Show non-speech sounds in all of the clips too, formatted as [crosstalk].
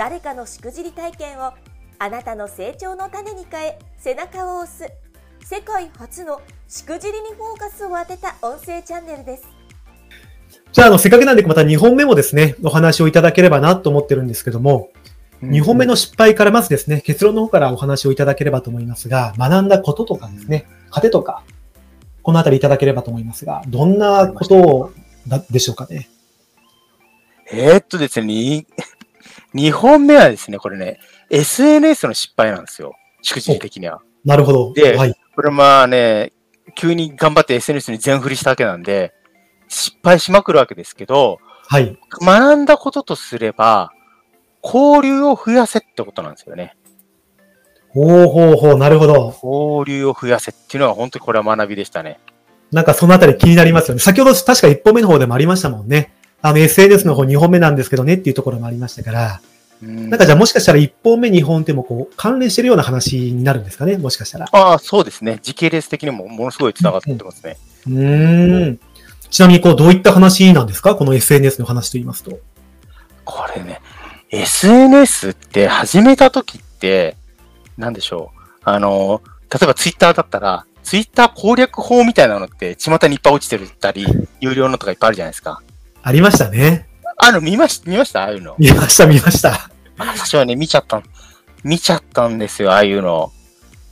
誰かのしくじり体験をあなたの成長の種に変え背中を押す。世界初のしくじりにフォーカスを当てた音声チャンネルです。じゃあ、あの、せっかくなんで、また2本目もですね、お話をいただければなと思ってるんですけども、2本目の失敗からまずですね、結論の方からお話をいただければと思いますが、学んだこととかですね、糧とか、このあたりいただければと思いますが、どんなことをだでしょうかね。えーっとですね、2本目はですね、これね、SNS の失敗なんですよ。しくじり的には。なるほど。ではい。これまあね、急に頑張って SNS に全振りしたわけなんで、失敗しまくるわけですけど、はい。学んだこととすれば、交流を増やせってことなんですよね。ほうほうほう、なるほど。交流を増やせっていうのは本当にこれは学びでしたね。なんかそのあたり気になりますよね。先ほど確か1本目の方でもありましたもんね。あの SNS の方2本目なんですけどねっていうところもありましたから、うんなんかじゃあもしかしたら1本目2本ってもこう関連してるような話になるんですかねもしかしたら。ああ、そうですね。時系列的にもものすごい繋がってますね。うーん。ちなみにこうどういった話なんですか？この SNS の話と言いますと。これね、SNS って始めた時って、なんでしょう。あの、例えばツイッターだったら、ツイッター攻略法みたいなのって、巷にいっぱい落ちてるったり、有料のとかいっぱいあるじゃないですか。ありましたね。あの、見まし、見ました？ああいうの。見ました見ました。あ私はね、見ちゃった、見ちゃったんですよ、ああいうの。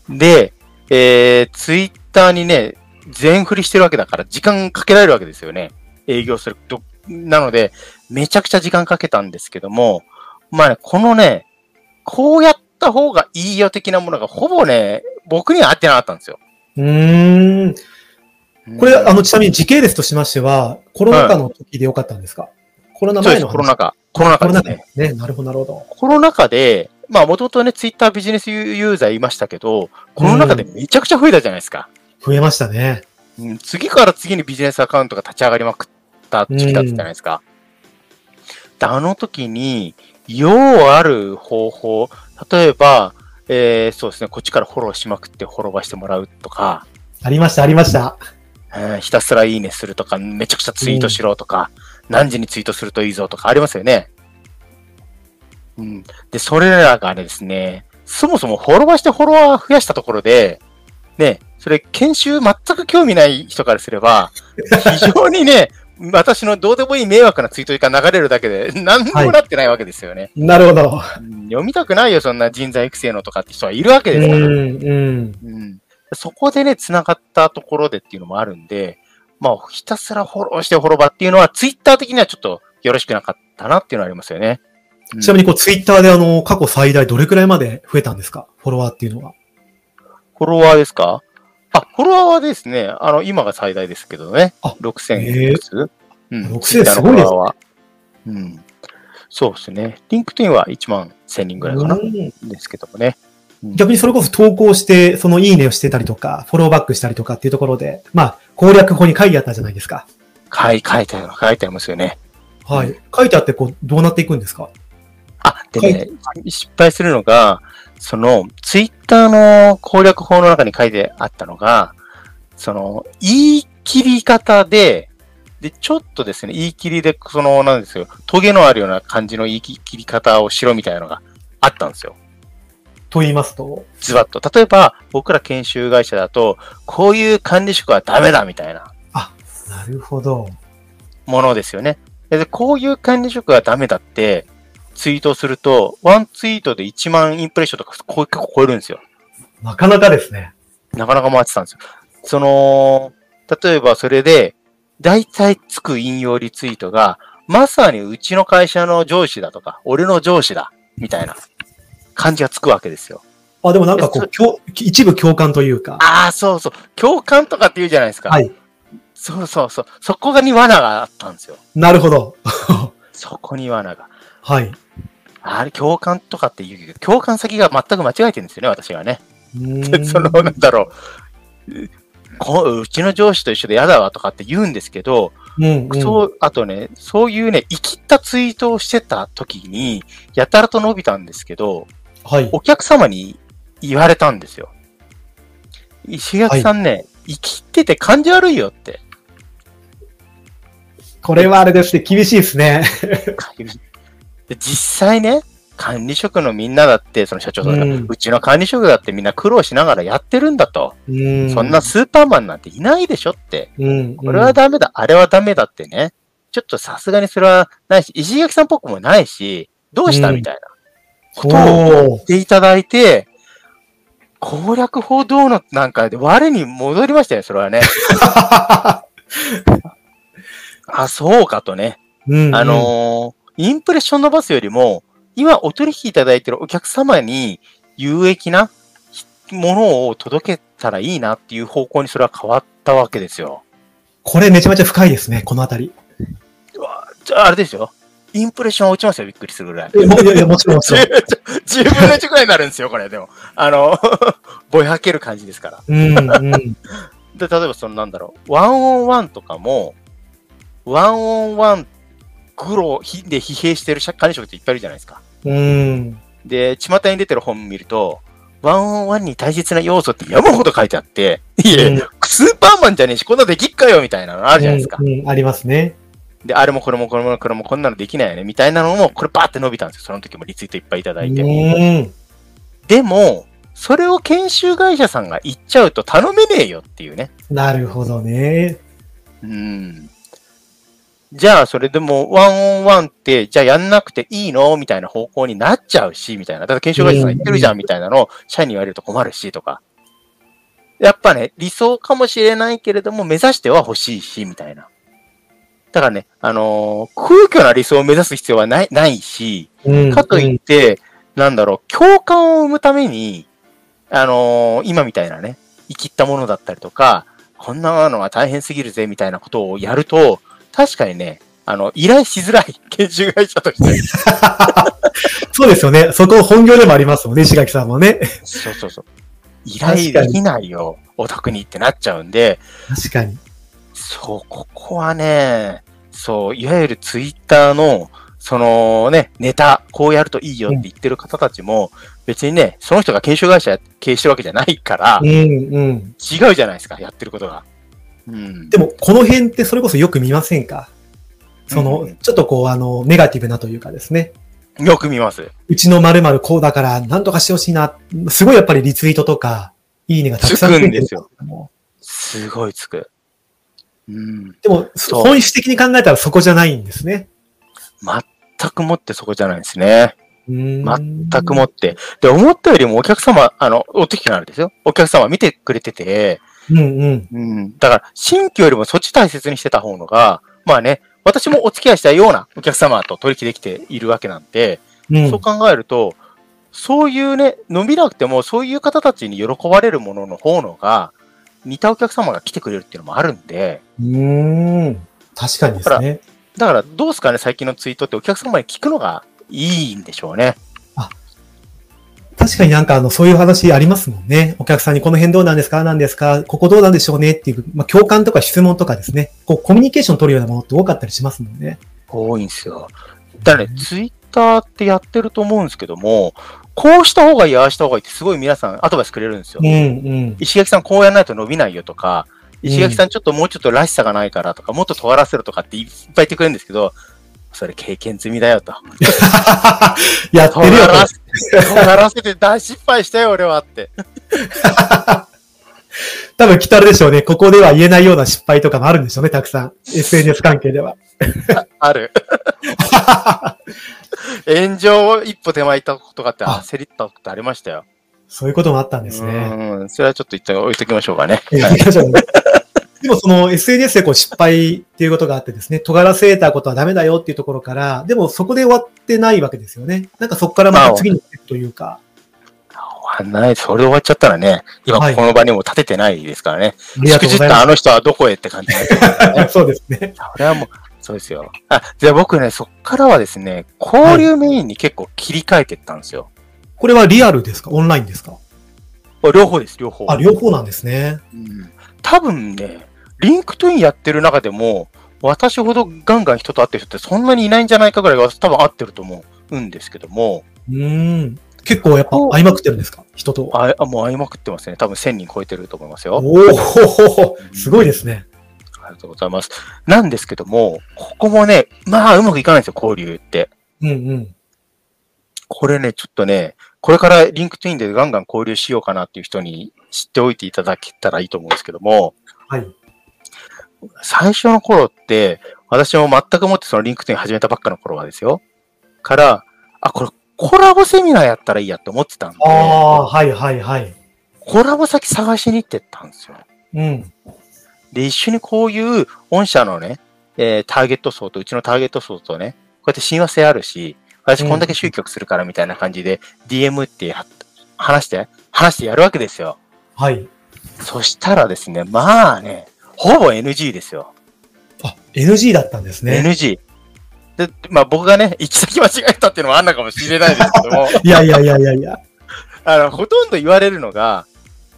で、えー、ツイッターにね、全振りしてるわけだから、時間かけられるわけですよね。営業すると。なので、めちゃくちゃ時間かけたんですけども、まあね、このね、こうやった方がいいよ的なものが、ほぼね、僕には合ってなかったんですよ。うーん。これ、うんあの、ちなみに時系列としましては、コロナ禍の時でよかったんですか、コロナ前の話コロナ禍。コロナ禍ですね。ね。なるほど、なるほど。コロナ禍で、まあ、もともとね、ツイッタービジネスユーザーいましたけど、コロナ禍でめちゃくちゃ増えたじゃないですか。増えましたね。うん、次から次にビジネスアカウントが立ち上がりまくった時期だったじゃないですか。であの時に、用ある方法、例えば、えー、そうですね、こっちからフォローしまくってフォローばしてもらうとか、ありました、ありました。えーひたすらいいねするとか、めちゃくちゃツイートしろとか、何時にツイートするといいぞとかありますよね。うん。で、それらがですね、そもそもフォロワーしてフォロワー増やしたところで、ね、それ研修全く興味ない人からすれば、非常にね、[laughs] 私のどうでもいい迷惑なツイートが流れるだけで、何にもなってないわけですよね、なるほど。うん読みたくないよ、そんな人材育成のとかって人はいるわけうですから。ん、うん。うんそこでね、繋がったところでっていうのもあるんで、まあ、ひたすらフォローしてフォローバーっていうのは、ツイッター的にはちょっとよろしくなかったなっていうのはありますよね。うんちなみに、こう、ツイッターであの、過去最大どれくらいまで増えたんですか？フォロワーっていうのは。フォロワーですか？あ、フォロワーはですね、あの、今が最大ですけどね。あ6000へえいくつうん。6000 Twitter のすごいですねフォロワーは。うん。そうですね。 LinkedIn は1万1000人ぐらいかな。うんですけどもね。うん逆にそれこそ投稿して、そのいいねをしてたりとか、フォローバックしたりとかっていうところで、まあ、攻略法に書いてあったじゃないですか。書い書いてある、書いてありますよね。はい。書いてあって、こう、どうなっていくんですか？あ、でね、失敗するのが、その、ツイッターの攻略法の中に書いてあったのが、その、言い切り方で、で、ちょっとですね、言い切りで、その、なんですよ、トゲのあるような感じの言い切り方をしろみたいなのがあったんですよ。と言いますと、ズバッと。例えば、僕ら研修会社だと、こういう管理職はダメだみたいななるほど。ものですよね。で、こういう管理職はダメだって、ツイートをすると、ワンツイートで1万インプレッションとかこう結構超えるんですよ。なかなかですね。なかなか回ってたんですよ。その、例えばそれで、大体つく引用リツイートが、まさにうちの会社の上司だとか、俺の上司だ、みたいな感じがつくわけですよ。あ、でもなんかこ、う共一部共感というか。ああ、そうそう。共感とかって言うじゃないですか。はい。そうそうそう。そこがに罠があったんですよ。なるほど。[laughs] [laughs] そこに罠が。はい。あれ、共感とかって言うけど、共感先が全く間違えてるんですよね、私がね。[laughs] その、なんだろう。こううちの上司と一緒で嫌だわとかって言うんですけど、うんうんそう、あとね、そういうね、生きったツイートをしてた時に、やたらと伸びたんですけど、はい。お客様に言われたんですよ。石垣さんね、生きってて感じ悪いよって。これはあれですね、厳しいですね。[laughs] で実際ね、管理職のみんなだって、その社長さんが、うんうちの管理職だってみんな苦労しながらやってるんだと。うんそんな、スーパーマンなんていないでしょって。うん、これはダメだ、あれはダメだってね。ちょっとさすがにそれはないし、石垣さんっぽくもないし、どうしたうんみたいなことを言っていただいて、攻略法どうのなんかで我に戻りましたよ、それはね。[laughs] あ、そうかとね。うんあのーインプレッション伸ばすよりも、今お取引いただいているお客様に有益なものを届けたらいいなっていう方向にそれは変わったわけですよ。これめちゃめちゃ深いですね、このあたり。うわじゃああれですよ。インプレッション落ちますよ、びっくりするぐらい。いやいや、もちろんもちろん。[laughs] 10分の1ぐらいになるんですよ、これ。でも。あの、[laughs] ぼやける感じですから。うん、うん。[laughs] で、例えばそのなんだろう、ワンオンワンとかも、ワンオンワン、グロひで疲弊してる管理職っていっぱいいるじゃないですか。うん。で、巷に出てる本見ると、ワンオンワンに大切な要素って山ほど書いてあって、いえ、うんスーパーマンじゃねえし、こんなできっかよみたいなのあるじゃないですか。うんうんありますね。で、あれもこれもこれもこれもこんなのできないよね、みたいなのも、これバーって伸びたんですよ。その時もリツイートいっぱいいただいて。うん。でも、それを研修会社さんが言っちゃうと頼めねえよっていうね。なるほどね。うん。じゃあ、それでも、ワンオンワンって、じゃあやんなくていいの？みたいな方向になっちゃうし、みたいな。だから研修会社さんが言ってるじゃん、みたいなのを社員に言われると困るし、とか。やっぱね、理想かもしれないけれども、目指しては欲しいし、みたいな。だからね、あのー空虚な理想を目指す必要はない、ないし、うんかといって、なんだろう、共感を生むために、あのー今みたいなね、生きったものだったりとか、こんなのは大変すぎるぜ、みたいなことをやると、確かにね、あの、依頼しづらい、[laughs] 研修会社として。[laughs] そうですよね。そこ本業でもありますもんね、石垣さんもね。そうそうそう。依頼できないよ、お宅にってなっちゃうんで、確かに。そう、ここはね、そう、いわゆるツイッターの、そのね、ネタ、こうやるといいよって言ってる方たちも、別にね、その人が研修会社経営してるわけじゃないからう、ん、うん。違うじゃないですか、やってることが。うん。でも、この辺ってそれこそよく見ませんか？その、うんちょっとこう、あの、ネガティブなというかですね。よく見ます。うちの〇〇こうだから、なんとかしてほしいな。すごいやっぱりリツイートとか、いいねがたくさんつくんですよ。もすごいつく。うん。でも、本質的に考えたらそこじゃないんですね。全くもってそこじゃないですね。全全くもって。で、思ったよりもお客様、あの、お時があるんですよ。お客様見てくれてて、うんうん。うん。だから、新規よりもそっち大切にしてた方のが、まあね、私もお付き合いしたようなお客様と取引できているわけなんで、うんそう考えると、そういうね、伸びなくても、そういう方たちに喜ばれるものの方のが、似たお客様が来てくれるっていうのもあるんで、うーん。確かにですね。だからどうですかね、最近のツイートってお客様に聞くのがいいんでしょうね。確かになんかあの、そういう話ありますもんね。お客さんにこの辺どうなんですかなんですかここどうなんでしょうねっていう、まあ、共感とか質問とかですね。こう、コミュニケーション取るようなものって多かったりしますもんね。多いんですよ。だからね、ツイッターってやってると思うんですけども、こうした方がいい、ああした方がいいってすごい皆さんアドバイスくれるんですよ。うんうん。石垣さんこうやらないと伸びないよとか、石垣さんちょっともうちょっとらしさがないからとか、もっと尖らせるとかっていっぱい言ってくれるんですけど、それ経験済みだよと。[laughs] やってるよ尖らせて、尖らせて大失敗したよ、俺はって。[laughs] 多分きっとあれでしょうね。ここでは言えないような失敗とかもあるんでしょうね、たくさん。SNS 関係では。あ [laughs] る。炎上を一歩手前行ったことがあってあ焦りったことありましたよ。そういうこともあったんですね。うん。それはちょっと一旦置いときましょうかね。でもその SNS でこう失敗っていうことがあってですね、尖らせたことはダメだよっていうところから、でもそこで終わってないわけですよね。なんかそこからまた次にというか。終わんない。それで終わっちゃったらね、今はいこの場にも立ててないですからね。ありがとうございましくじったあの人はどこへって感じになっねす。[laughs] そうですね。それはもう、そうですよ。あ、じゃあ僕ね、そっからはですね、交流メインに結構切り替えてったんですよ。これはリアルですか？オンラインですか？両方です、両方。あ、両方なんですね。うん、多分ね、 LinkedInインやってる中でも、私ほどガンガン人と会ってる人ってそんなにいないんじゃないかぐらいは多分会ってると思うんですけども、うーん。結構やっぱ会いまくってるんですか？人と。ああもう会いまくってますね。多分1000人超えてると思いますよ。おおすごいですね。ありがとうございます。なんですけども、ここもね、まあうまくいかないんですよ、交流って。うんうん。これね、ちょっとね、これから LinkedIn でガンガン交流しようかなっていう人に知っておいていただけたらいいと思うんですけども、はい。最初の頃って、私も全くもってその LinkedIn 始めたばっかの頃はですよ。から、あ、これコラボセミナーやったらいいやって思ってたんで、ああ、はいはいはい。コラボ先探しに行ってったんですよ。うん。で、一緒にこういう御社のね、えーターゲット層とうちのターゲット層とね、こうやって親和性あるし、私こんだけ集客するからみたいな感じで、DM ってや話して、話してやるわけですよ。はい。そしたらですね、まあね、ほぼ NG ですよ。あ、NG だったんですね。NG。で、まあ僕がね、行き先間違えたっていうのもあんのかもしれないですけども、[laughs] いやいやいやいやいや。あの、ほとんど言われるのが、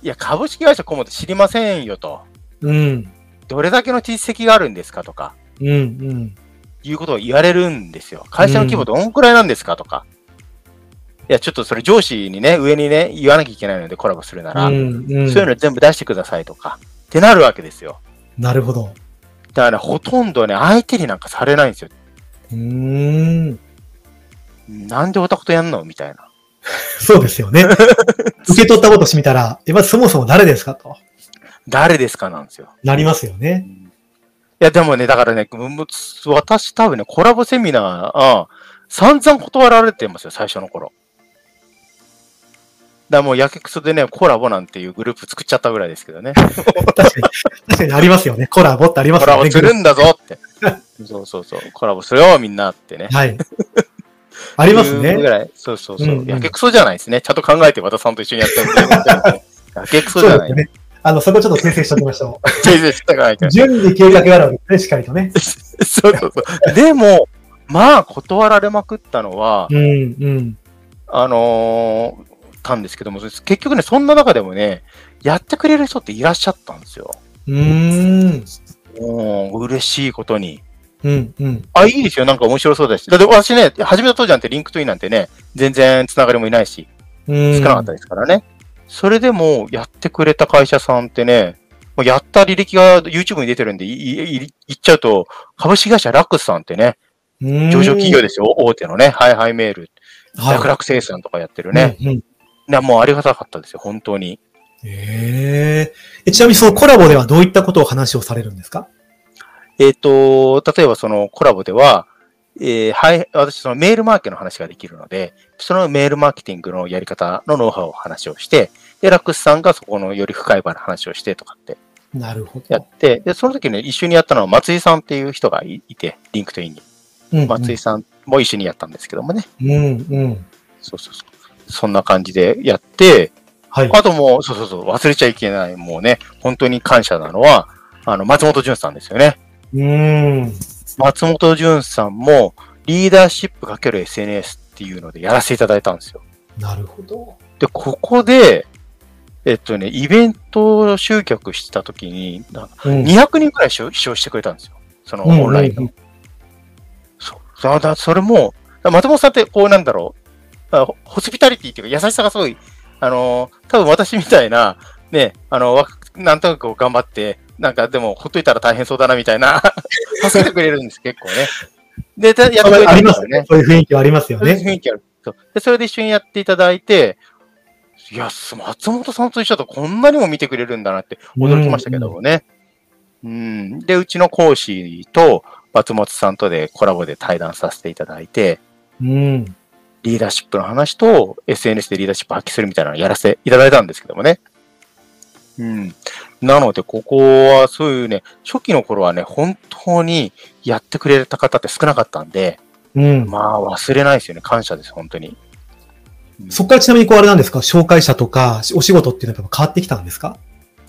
いや、株式会社コモって知りませんよと。うん。どれだけの実績があるんですかとか、うんうん。いうことを言われるんですよ。会社の規模どんくらいなんですかとか。いや、ちょっとそれ上司にね、上にね、言わなきゃいけないのでコラボするなら、うんうん。そういうの全部出してくださいとか、ってなるわけですよ。なるほど。だからね、ほとんどね、相手になんかされないんですよ。うーん。なんでオタクとやんの？みたいな。[laughs] そうですよね。[laughs] 受け取ったことしてみたら、え、まずそもそも誰ですかと。誰ですかなんですよ。なりますよね。いや、でもね、だからね、私多分ね、コラボセミナー、あ散々断られてますよ、最初の頃。だもう、やけくそでね、コラボなんていうグループ作っちゃったぐらいですけどね。[laughs] 確かに。確かにありますよね。コラボってありますよね。コラボするんだぞって。そうそうそう。コラボするよ、みんなってね。はい。ありますいうぐね。らい。そうそうそう。うんうんやけくそじゃないですね。ちゃんと考えて和田さんと一緒にやってるんで。[laughs] やけくそじゃない。そうですよね。あの、そこちょっと訂正しておきましょ全然 [laughs] したくないか。準備計画があるわけですね、しっかりとね。[laughs] そうそうそう。でも、まあ、断られまくったのは、うん、うん。あのーたんですけども、結局ね、そんな中でもね、やってくれる人っていらっしゃったんですよ。うーん。もう、嬉しいことに。うん、うん。あ、いいですよ。なんか面白そうだし。だって私ね、始めた当時なんて LinkedIn なんてね、全然つながりもいないし、うん。少なかったですからね。それでも、やってくれた会社さんってね、もうやった履歴が YouTube に出てるんで、いいい言っちゃうと、株式会社ラクスさんってね、上上場企業ですよ。大手のね、ハイハイメール、はい楽楽精算とかやってるね。うんうんねもうありがたかったですよ、本当に。へええ。ちなみにそのコラボではどういったことを話をされるんですか？えっ、と、例えばそのコラボでは、えーはい、私そのメールマーケの話ができるので、そのメールマーケティングのやり方のノウハウを話をして、で、ラクスさんがそこのより深い場の話をしてとかってなるほど。やって、で、その時ね、一緒にやったのは松井さんっていう人がいいて、 LinkedIn に。うん松井さんも一緒にやったんですけどもね。うん、うん。そうそうそう。そんな感じでやって、はい。あともう、そうそうそう、忘れちゃいけない、もうね、本当に感謝なのは、あの、松本潤さんですよね。うーん。松本潤さんも、リーダーシップ ×SNS っていうのでやらせていただいたんですよ。なるほど。で、ここで、えっとね、イベント集客した時に、なうん200人くらい視聴してくれたんですよ。そのうんオンラインの。うんそう。それも、松本さんってこうなんだろう、あホスピタリティっていうか優しさがすごい、あの、多分私みたいな、ね、あの、わなんとなく頑張って、なんかでもほっといたら大変そうだなみたいな、[laughs] 助けてくれるんです、結構ね。で、たやってくれありたんですすね。。そういう雰囲気はありますよそういうね。雰囲気ある。そうで、それで一緒にやっていただいて、いや、す松本さんと一緒だとこんなにも見てくれるんだなって驚きましたけどもね。うん。で、うちの講師と松本さんとでコラボで対談させていただいて、うん。リーダーシップの話と SNS でリーダーシップ発揮するみたいなのをやらせていただいたんですけどもね。うん。なので、ここはそういうね、初期の頃はね、本当にやってくれた方って少なかったんで、うん。まあ忘れないですよね。感謝です、本当に。そこからちなみにこうあれなんですか？紹介者とかお仕事っていうのは変わってきたんですか？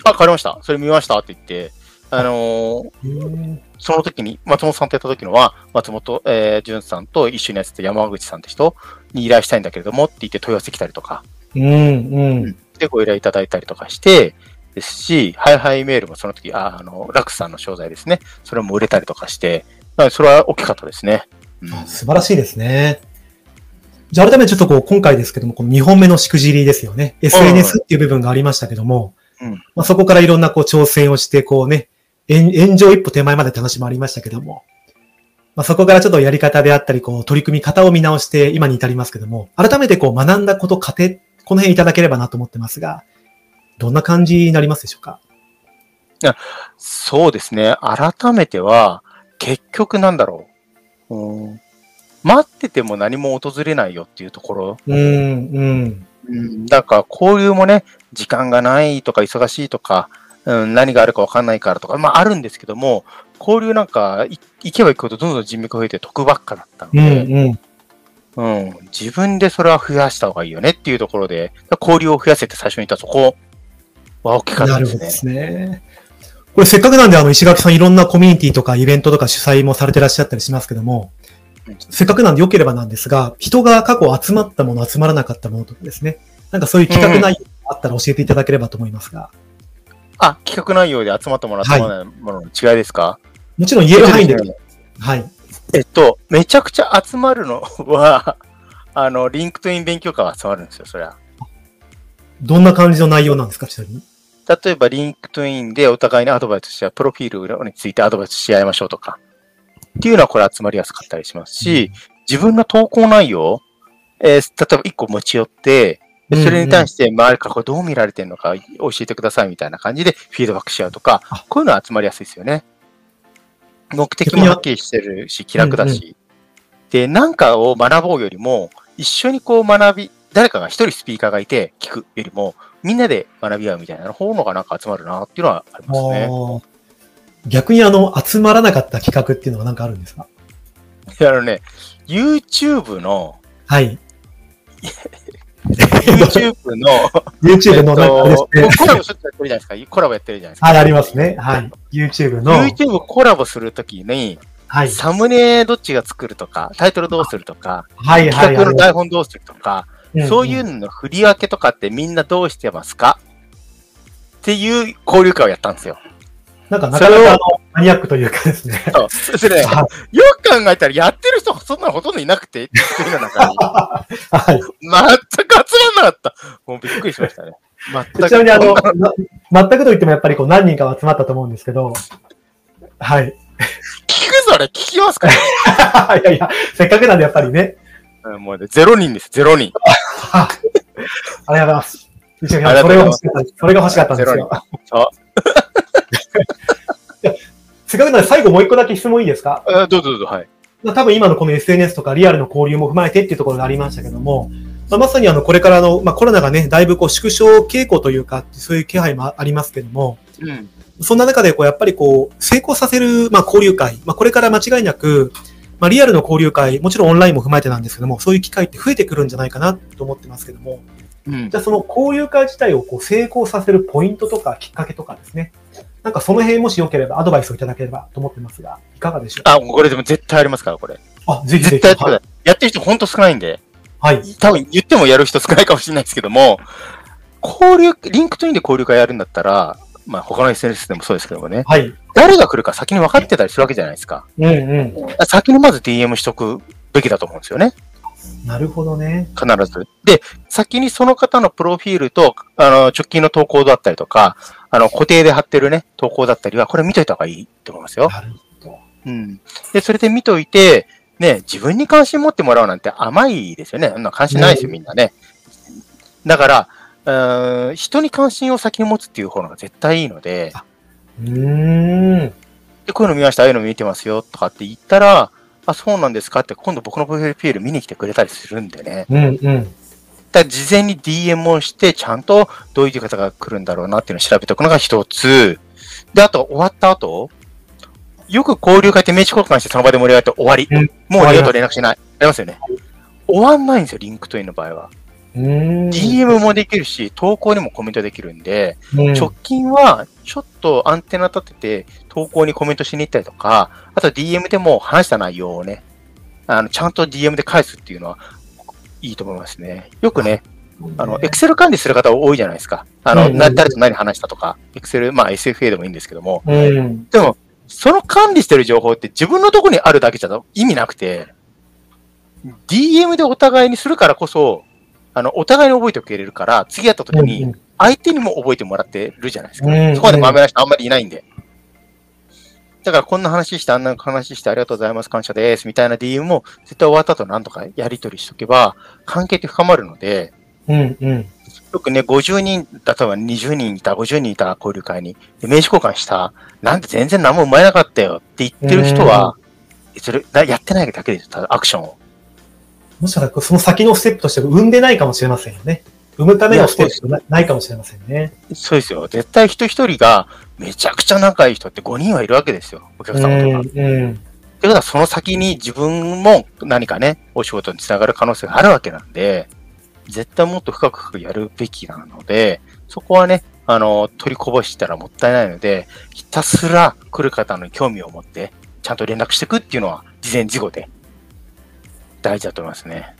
あ、変わりました。それ見ましたって言って、あのーその時に、松本さんとやった時のは、松本、えー、淳さんと一緒にやってた山口さんって人に依頼したいんだけれどもって言って問い合わせてきたりとか、うん、うん。で、ご依頼いただいたりとかして、ですし、ハイハイメールもその時、あ、あの、ラクスさんの商材ですね。それも売れたりとかして、それは大きかったですね。うんあ素晴らしいですね。じゃあ改めてちょっとこう、今回ですけども、この2本目のしくじりですよね。SNS っていう部分がありましたけども、うんまあ、そこからいろんなこう挑戦をして、こうね、炎炎上一歩手前までって話もありましたけども、まあ、そこからちょっとやり方であったり、こう、取り組み方を見直して今に至りますけども、改めてこう、学んだこと、過程、この辺いただければなと思ってますが、どんな感じになりますでしょうか？そうですね。改めては、結局なんだろう。うん待ってても何も訪れないよっていうところ。うん、うん。うん、だから交流もね、時間がないとか忙しいとか、うん、何があるか分かんないからとか、まああるんですけども、交流なんかい行けば行くほどどんどん人脈が増えて得ばっかだったのうん、で、うん。うん、自分でそれは増やした方がいいよねっていうところで、交流を増やせって最初に言ったそこは大きかったでなるほどすね。ですね。これせっかくなんで、あの、石垣さんいろんなコミュニティとかイベントとか主催もされてらっしゃったりしますけどもうん、せっかくなんで良ければなんですが、人が過去集まったもの、集まらなかったものとかですね。なんかそういう企画内容があったら教えていただければと思いますが、あ、企画内容で集まったもの、集まらないものの違いですか、もちろん言える範囲ではい。えっと、めちゃくちゃ集まるのは、[laughs] あの、 LinkedIn 勉強会は集まるんですよ、そりゃ。どんな感じの内容なんですか、ちなみに？例えば、 LinkedIn でお互いにアドバイスして、プロフィールについてアドバイスし合いましょうとか。っていうのはこれ集まりやすかったりしますし、自分の投稿内容、えー例えば一個持ち寄って、でそれに対して周りからこれどう見られてるのか教えてくださいみたいな感じでフィードバックし合うとかあ、こういうのは集まりやすいですよね。目的もはっきりしてるし、気楽だし。で、なんかを学ぼうよりも、一緒にこう学び、誰かが一人スピーカーがいて聞くよりも、みんなで学び合うみたいな方のがなんか集まるなっていうのはありますね。逆にあの、集まらなかった企画っていうのは何かあるんですか？あのね、YouTube の、はい。YouTube の、[laughs] YouTube のなんかあれですね。コラボしょっちゅうやってるじゃないですか。コラボやってるじゃないですか。はい、ありますね。はい。YouTube の。YouTube コラボするときに、はい。サムネどっちが作るとか、タイトルどうするとか、はい、はい。企画のあ台本どうするとか、そういうのの振り分けとかってみんなどうしてますか？っていう交流会をやったんですよ。なんかなかなかマニアックというかですね。そうそれね、[laughs] はよく考えたらやってる人そんなのほとんどいなくて、一人の中に。[laughs] はい。全く集まんなかった。もうびっくりしましたね。全く。ちなみにあの、な全くと言ってもやっぱりこう何人かは集まったと思うんですけど、はい。聞くそれ聞きますか [laughs] いやいや、せっかくなんでやっぱりね。うんもうね、ゼロ人です、ゼロ人。あありがとうございます。それが欲しかったそれが欲しかったんですよ。[laughs] せっかくなんで最後もう一個だけ質問いいですか？あどうぞどうぞ、はい。まあ多分今のこの SNS とかリアルの交流も踏まえてっていうところがありましたけども、まあ、まさにあのこれからの、まあ、コロナがね、だいぶこう縮小傾向というか、そういう気配もありますけども、うん。そんな中でこうやっぱりこう成功させる、まあ、交流会、まあ、これから間違いなく、まあ、リアルの交流会、もちろんオンラインも踏まえてなんですけども、そういう機会って増えてくるんじゃないかなと思ってますけども、うんじゃあその交流会自体をこう成功させるポイントとかきっかけとかですね、なんかその辺もしよければアドバイスをいただければと思ってますが、いかがでしょう？かあ、これでも絶対ありますから、これ。あ、ぜひぜひ。絶対やってください。やってる人ほんと少ないんで、はい。多分言ってもやる人少ないかもしれないですけども、交流、リンクトインで交流会やるんだったら、まあ他の SNS でもそうですけどもね、はい。誰が来るか先に分かってたりするわけじゃないですか。うんうん。先にまず DM しとくべきだと思うんですよね。なるほどね。必ず。で、先にその方のプロフィールと、あの、直近の投稿だったりとか、あの、固定で貼ってるね、投稿だったりは、これ見といた方がいいと思いますよ。なるほど。うん。で、それで見といて、ね、自分に関心持ってもらうなんて甘いですよね。そんな関心ないですよ、みんなね。だから、うーん人に関心を先に持つっていう方が絶対いいので、うーん。でこういうの見ました、ああいうの見てますよ、とかって言ったら、あ、そうなんですか？って、今度僕のプロフィール見に来てくれたりするんでね。うんうん。だ事前に DM をして、ちゃんとどういう方が来るんだろうなっていうのを調べておくのが一つ。で、あと、終わった後、よく交流会って名刺交換してその場で盛り上がって終わり。うんもう二度と連絡しない。ありますよね。終わんないんですよ、リンクトインの場合は。DM もできるし、投稿にもコメントできるんで、うん直近はちょっとアンテナ立てて投稿にコメントしに行ったりとか、あと DM でも話した内容をね、あの、ちゃんと DM で返すっていうのはいいと思いますね。よくね、あの、Excel 管理する方多いじゃないですか。あの、うん誰と何話したとか、Excel、まあ SFA でもいいんですけども、うん。でも、その管理してる情報って自分のところにあるだけじゃ意味なくて、DM でお互いにするからこそ、あの、お互いに覚えておけれるから、次やった時に、相手にも覚えてもらってるじゃないですか。うんそこまで豆な人あんまりいないんで。だからこんな話して、あんな話してありがとうございます、感謝です、みたいな DM も絶対終わった後なんとかやり取りしとけば、関係って深まるので、うん。うん。よくね、50人、例えば20人いた、50人いた交流会に、で名刺交換した、なんで全然何も生まれなかったよって言ってる人は、それ、だやってないだけですよ、ただアクションを。もしかしたらその先のステップとして生んでないかもしれませんよね。生むためのステップがないかもしれませんね。そうですよ。絶対人一人がめちゃくちゃ仲いい人って5人はいるわけですよ。お客様とか。うん。うん。ということは、その先に自分も何かね、お仕事につながる可能性があるわけなんで、絶対もっと深く深くやるべきなので、そこはね、あの、取りこぼしたらもったいないので、ひたすら来る方の興味を持って、ちゃんと連絡していくっていうのは、事前事後で大事だと思いますね。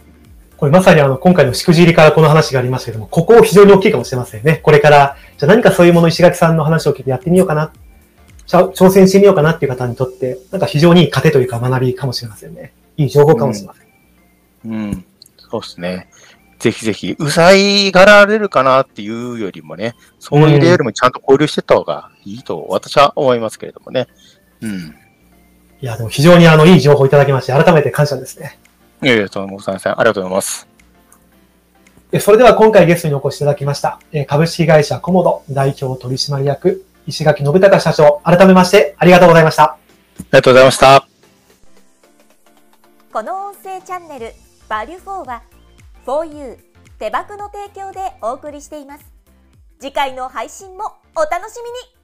これまさにあの、今回のしくじりからこの話がありましたけども、ここ非常に大きいかもしれませんね。これから、じゃあ何かそういうもの石垣さんの話を聞いてやってみようかな。挑戦してみようかなっていう方にとって、なんか非常にいい糧というか学びかもしれませんね。いい情報かもしれません。うん。そうですね。ぜひぜひ、うざいがられるかなっていうよりもね、そういう例よりもちゃんと交流してった方がいいと私は思いますけれどもね。うん。いや、でも非常にあの、いい情報いただきまして、改めて感謝ですね。いやいや、ともさん、ありがとうございます。えそれでは今回ゲストにお越しいただきました、え株式会社コモド代表取締役、石垣信孝社長、改めましてありがとうございました。ありがとうございました。この音声チャンネル「バリュフォーは 4U 手箱の提供でお送りしています次回の配信もお楽しみに